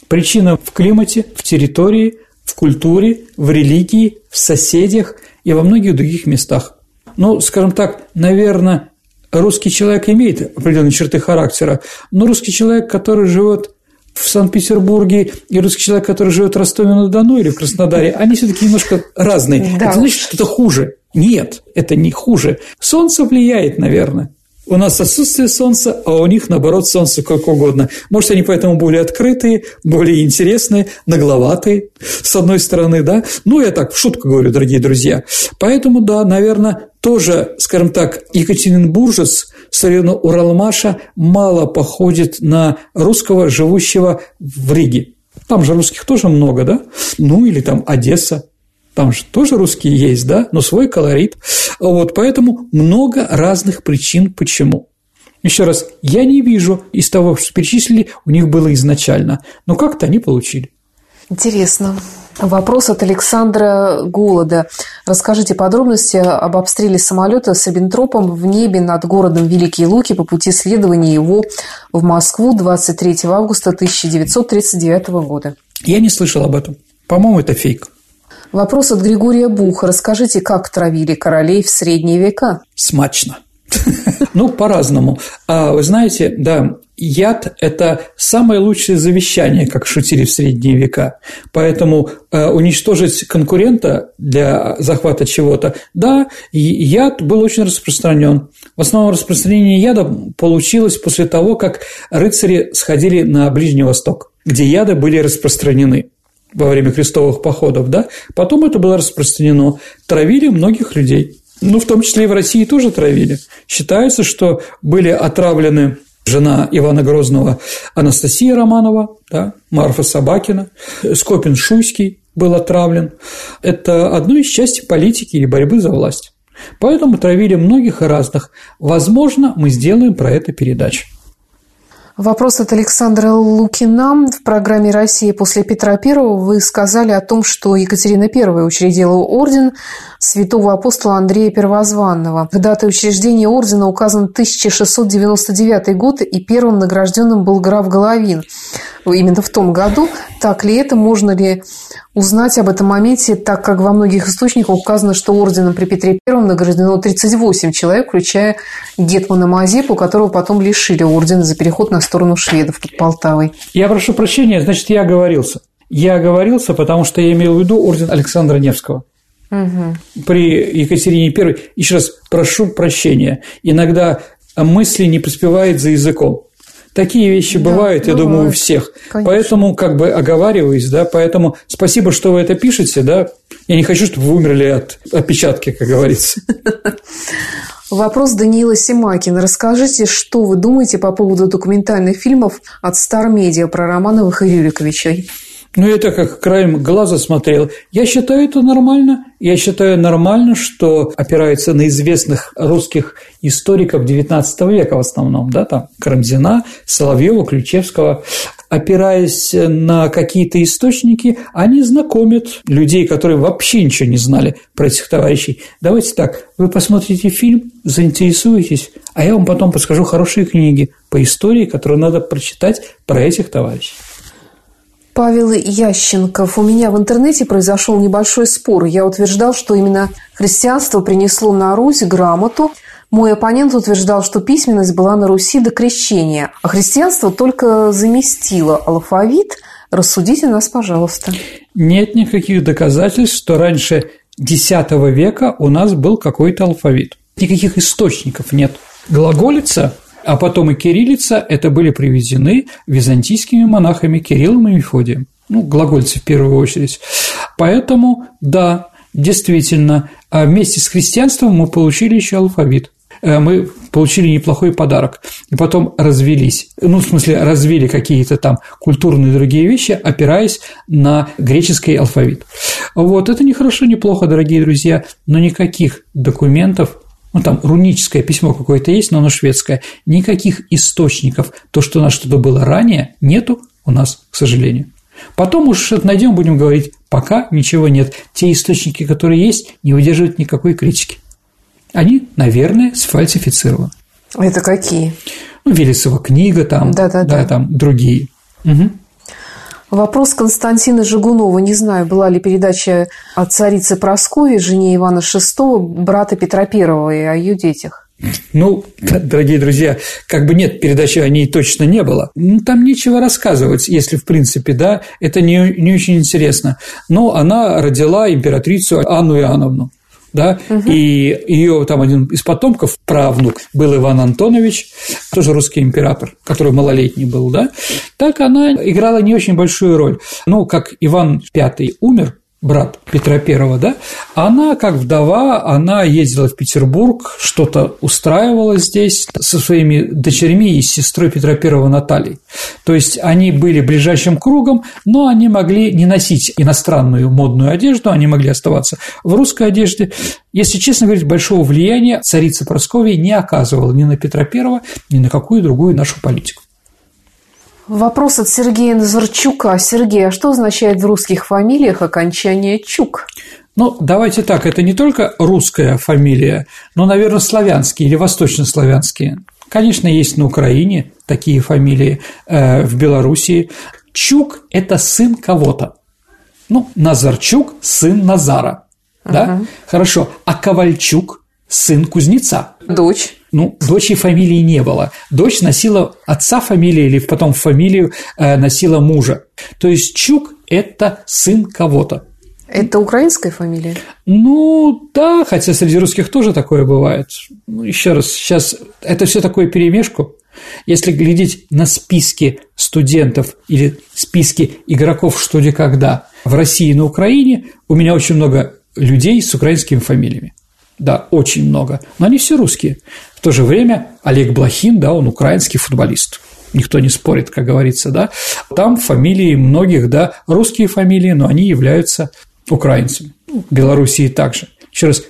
Причина в климате, в территории, в культуре, в религии, в соседях и во многих других местах. Ну, скажем так, наверное, русский человек имеет определенные черты характера, но русский человек, который живет в Санкт-Петербурге и русский человек, который живет в Ростове-на-Дону или в Краснодаре, они все-таки немножко разные. Да. Это значит, что это хуже. Нет, это не хуже. Солнце влияет, наверное. У нас отсутствие солнца, а у них, наоборот, солнце как угодно. Может, они поэтому более открытые, более интересные, нагловатые, с одной стороны, да. Ну, я так в шутку говорю, дорогие друзья. Поэтому, да, наверное, тоже, скажем так, Екатеринбуржец с района Уралмаша мало походит на русского, живущего в Риге. Там же русских тоже много, да? Ну, или там Одесса, там же тоже русские есть, да, но свой колорит. Вот, поэтому много разных причин, почему. Еще раз, я не вижу из того, что перечислили, у них было изначально, но как-то они получили.
Интересно. Вопрос от Александра Голода. Расскажите подробности об обстреле самолета с Эбентропом в небе над городом Великие Луки по пути следования его в Москву 23 августа 1939 года.
Я не слышал об этом. По-моему, это фейк.
Вопрос от Григория Буха. Расскажите, как травили королей в средние века?
Смачно. (laughs) Ну, по-разному. А вы знаете, да, яд – это самое лучшее завещание, как шутили в средние века. Поэтому э, уничтожить конкурента для захвата чего-то, да, яд был очень распространен. В основном распространение яда получилось после того, как рыцари сходили на Ближний Восток, где яды были распространены во время крестовых походов, да, потом это было распространено, травили многих людей. Ну, в том числе и в России тоже травили. Считается, что были отравлены жена Ивана Грозного Анастасия Романова, да, Марфа Собакина, Скопин Шуйский был отравлен. Это одно из частей политики и борьбы за власть. Поэтому травили многих и разных. Возможно, мы сделаем про это передачу.
Вопрос от Александра Лукина. В программе «Россия после Петра I» вы сказали о том, что Екатерина I учредила орден святого апостола Андрея Первозванного. Датой учреждения ордена указан 1699 год, и первым награжденным был граф Головин. Именно в том году. Так ли это? Можно ли узнать об этом моменте, так как во многих источниках указано, что орденом при Петре I награждено 38 человек, включая Гетмана Мазепу, которого потом лишили ордена за переход на сторону шведов под Полтавой.
Я прошу прощения, значит, я оговорился. Я оговорился, потому что я имел в виду орден Александра Невского. Угу. При Екатерине I, еще раз прошу прощения, иногда мысли не поспевают за языком. Такие вещи да, бывают, я думаю, у всех. Конечно. Поэтому как бы оговариваюсь, да, поэтому спасибо, что вы это пишете, да. Я не хочу, чтобы вы умерли от опечатки, как говорится. (laughs)
Вопрос Даниила Симакина. Расскажите, что вы думаете по поводу документальных фильмов от Star Media про Романовых и Рюриковичей?
Ну, это как краем глаза смотрел. Я считаю это нормально. Я считаю нормально, что опирается на известных русских историков XIX века в основном, да, там Карамзина, Соловьева, Ключевского. Опираясь на какие-то источники, они знакомят людей, которые вообще ничего не знали про этих товарищей. Давайте так, вы посмотрите фильм, заинтересуетесь, а я вам потом подскажу хорошие книги по истории, которые надо прочитать про этих товарищей.
Павел Ященков. У меня в интернете произошел небольшой спор. Я утверждал, что именно христианство принесло на Русь грамоту. Мой оппонент утверждал, что письменность была на Руси до крещения, а христианство только заместило алфавит. Рассудите нас, пожалуйста.
Нет никаких доказательств, что раньше X века у нас был какой-то алфавит. Никаких источников нет. Глаголица а потом и кириллица – это были привезены византийскими монахами Кириллом и Мефодием. Ну, глагольцы в первую очередь. Поэтому, да, действительно, а вместе с христианством мы получили еще алфавит э, мы получили неплохой подарок, и потом развелись, ну, в смысле, развили какие-то там культурные другие вещи, опираясь на греческий алфавит. Вот, это не хорошо, не плохо, дорогие друзья, но никаких документов ну, там руническое письмо какое-то есть, но оно шведское, никаких источников, то, что у нас что-то было ранее, нету у нас, к сожалению. Потом уж что-то найдем, будем говорить, пока ничего нет. Те источники, которые есть, не выдерживают никакой критики. Они, наверное, сфальсифицированы.
Это какие?
Ну, Велесова книга, там, да, да, да. да там другие. Угу.
Вопрос Константина Жигунова. Не знаю, была ли передача о царице Прасковье, жене Ивана VI, брата Петра I и о ее детях.
Ну, дорогие друзья, как бы нет, передачи о ней точно не было. Ну, там нечего рассказывать, если, в принципе, да, это не, не очень интересно. Но она родила императрицу Анну Иоанновну да, угу. и ее там один из потомков, правнук, был Иван Антонович, тоже русский император, который малолетний был, да, так она играла не очень большую роль. Ну, как Иван V умер, брат Петра Первого, да, она, как вдова, она ездила в Петербург, что-то устраивала здесь со своими дочерьми и сестрой Петра Первого Натальей. То есть они были ближайшим кругом, но они могли не носить иностранную модную одежду, они могли оставаться в русской одежде. Если честно говорить, большого влияния царица Прасковья не оказывала ни на Петра Первого, ни на какую другую нашу политику.
Вопрос от Сергея Назарчука. Сергей, а что означает в русских фамилиях окончание «чук»?
Ну, давайте так, это не только русская фамилия, но, наверное, славянские или восточнославянские. Конечно, есть на Украине такие фамилии, э, в Белоруссии. Чук – это сын кого-то. Ну, Назарчук – сын Назара. Да? Угу. Хорошо. А Ковальчук – сын кузнеца.
Дочь.
Ну, дочери фамилии не было. Дочь носила отца фамилии или потом фамилию э, носила мужа. То есть Чук – это сын кого-то.
Это украинская фамилия?
Ну, да, хотя среди русских тоже такое бывает. Ну, еще раз, сейчас это все такое перемешку. Если глядеть на списки студентов или списки игроков «Что, где, когда» в России и на Украине, у меня очень много людей с украинскими фамилиями. Да, очень много. Но они все русские. В то же время Олег Блохин, да, он украинский футболист. Никто не спорит, как говорится, да. Там фамилии многих, да, русские фамилии, но они являются украинцами. В Белоруссии также. Еще раз,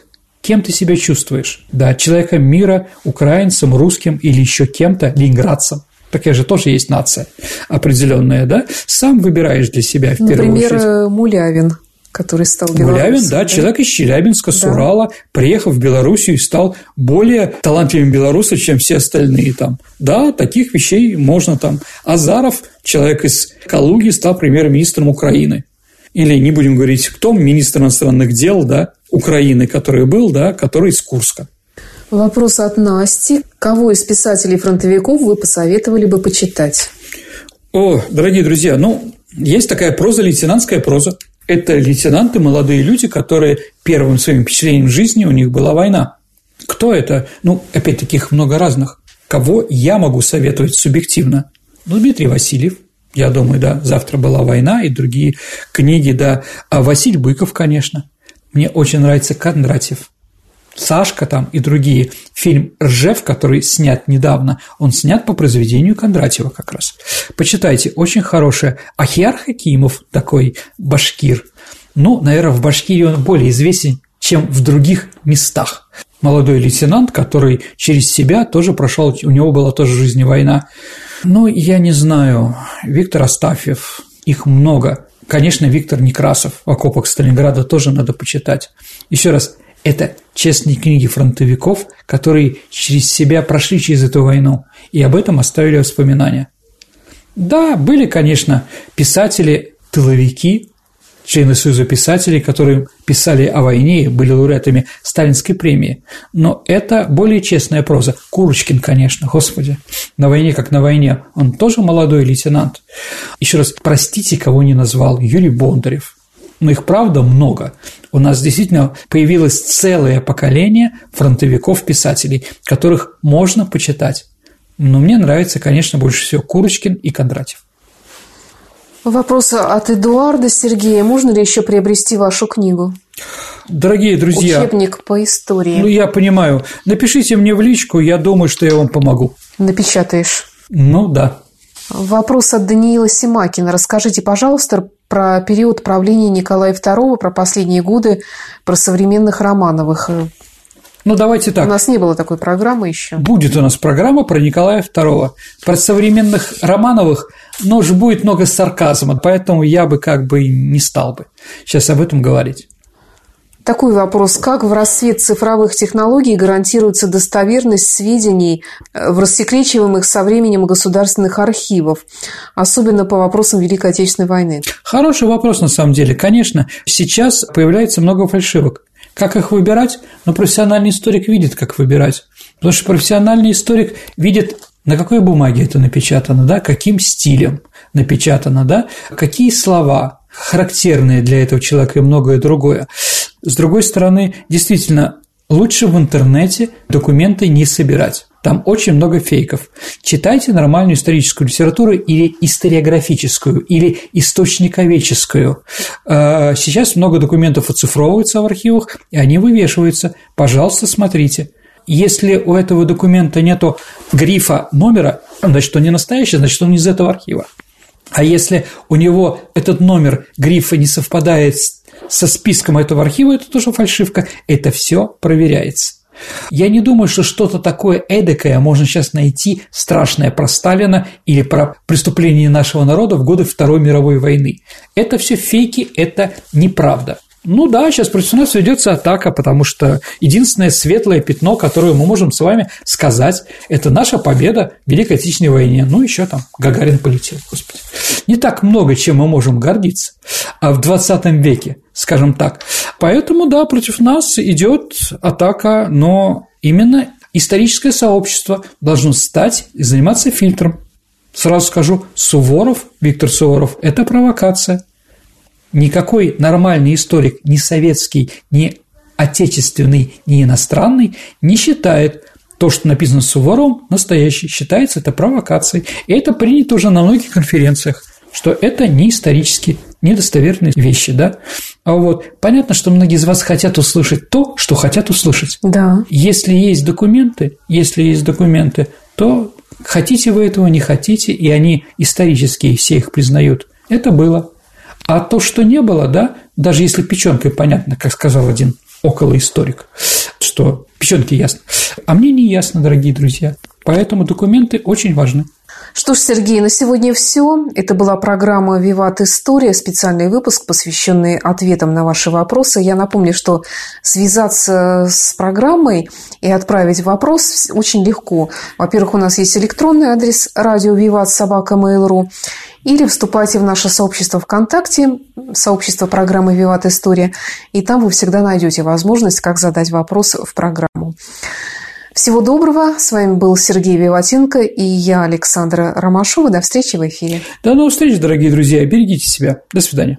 кем ты себя чувствуешь. Да, человеком мира, украинцем, русским или еще кем-то, ленинградцем. Такая же тоже есть нация определенная, да? Сам выбираешь для себя в
Например,
первую очередь.
Например, Мулявин который стал белорусом.
Мулявин, да, да, человек из Челябинска, с да. Урала, приехал в Белоруссию и стал более талантливым белорусом, чем все остальные там. Да, таких вещей можно там. Азаров, человек из Калуги, стал премьер-министром Украины. Или не будем говорить, кто министр иностранных дел, да, Украины, который был, да, который из Курска.
Вопрос от Насти. Кого из писателей-фронтовиков вы посоветовали бы почитать?
О, дорогие друзья, ну, есть такая проза, лейтенантская проза. Это лейтенанты, молодые люди, которые первым своим впечатлением жизни у них была война. Кто это? Ну, опять-таки, их много разных. Кого я могу советовать субъективно? Ну, Дмитрий Васильев, я думаю, да, завтра была война и другие книги, да. А Василий Быков, конечно. Мне очень нравится Кондратьев. Сашка там и другие. Фильм «Ржев», который снят недавно, он снят по произведению Кондратьева как раз. Почитайте, очень хорошее. Ахьяр Хакимов, такой башкир. Ну, наверное, в Башкирии он более известен, чем в других местах. Молодой лейтенант, который через себя тоже прошел, у него была тоже жизнь и война. Ну, я не знаю, Виктор Астафьев, их много. Конечно, Виктор Некрасов в окопах Сталинграда тоже надо почитать. Еще раз, это честные книги фронтовиков, которые через себя прошли через эту войну и об этом оставили воспоминания. Да, были, конечно, писатели-тыловики, члены Союза писателей, которые писали о войне и были лауреатами Сталинской премии. Но это более честная проза. Курочкин, конечно, господи. На войне как на войне. Он тоже молодой лейтенант. Еще раз, простите, кого не назвал. Юрий Бондарев – но их правда много. У нас действительно появилось целое поколение фронтовиков-писателей, которых можно почитать. Но мне нравится, конечно, больше всего Курочкин и Кондратьев.
Вопрос от Эдуарда Сергея. Можно ли еще приобрести вашу книгу?
Дорогие друзья.
Учебник по истории.
Ну, я понимаю. Напишите мне в личку, я думаю, что я вам помогу.
Напечатаешь?
Ну, да.
Вопрос от Даниила Симакина. Расскажите, пожалуйста, про период правления Николая II, про последние годы, про современных Романовых.
Ну, давайте так.
У нас не было такой программы еще.
Будет у нас программа про Николая II. Про современных Романовых, но уже будет много сарказма, поэтому я бы как бы не стал бы сейчас об этом говорить.
Такой вопрос. Как в рассвет цифровых технологий гарантируется достоверность сведений э, в рассекречиваемых со временем государственных архивов, особенно по вопросам Великой Отечественной войны?
Хороший вопрос на самом деле. Конечно, сейчас появляется много фальшивок. Как их выбирать? Ну, профессиональный историк видит, как выбирать. Потому что профессиональный историк видит, на какой бумаге это напечатано, да, каким стилем напечатано, да, какие слова характерные для этого человека и многое другое. С другой стороны, действительно, лучше в интернете документы не собирать. Там очень много фейков. Читайте нормальную историческую литературу или историографическую, или источниковеческую. А, сейчас много документов оцифровываются в архивах, и они вывешиваются. Пожалуйста, смотрите. Если у этого документа нету грифа номера, значит, он не настоящий, значит, он не из этого архива. А если у него этот номер грифа не совпадает со списком этого архива, это тоже фальшивка. Это все проверяется. Я не думаю, что что-то такое эдакое можно сейчас найти страшное про Сталина или про преступления нашего народа в годы Второй мировой войны. Это все фейки, это неправда. Ну да, сейчас против нас ведется атака, потому что единственное светлое пятно, которое мы можем с вами сказать, это наша победа в Великой Отечественной войне. Ну, еще там Гагарин полетел, господи. Не так много, чем мы можем гордиться а в 20 веке, скажем так. Поэтому, да, против нас идет атака, но именно историческое сообщество должно стать и заниматься фильтром. Сразу скажу, Суворов, Виктор Суворов – это провокация. Никакой нормальный историк, ни советский, ни отечественный, ни иностранный, не считает то, что написано Суворовым, настоящий. Считается это провокацией. И это принято уже на многих конференциях, что это не исторически недостоверные вещи, да? А вот понятно, что многие из вас хотят услышать то, что хотят услышать.
Да.
Если есть документы, если есть документы, то хотите вы этого, не хотите, и они исторические, все их признают. Это было. А то, что не было, да, даже если печенкой понятно, как сказал один около историк, что печенки ясно. А мне не ясно, дорогие друзья. Поэтому документы очень важны.
Что ж, Сергей, на сегодня все. Это была программа «Виват История», специальный выпуск, посвященный ответам на ваши вопросы. Я напомню, что связаться с программой и отправить вопрос очень легко. Во-первых, у нас есть электронный адрес радио «Виват» собака Mail.ru или вступайте в наше сообщество ВКонтакте, сообщество программы «Виват История», и там вы всегда найдете возможность, как задать вопрос в программу. Всего доброго. С вами был Сергей Виватенко и я, Александра Ромашова. До встречи в эфире.
До новых встреч, дорогие друзья. Берегите себя. До свидания.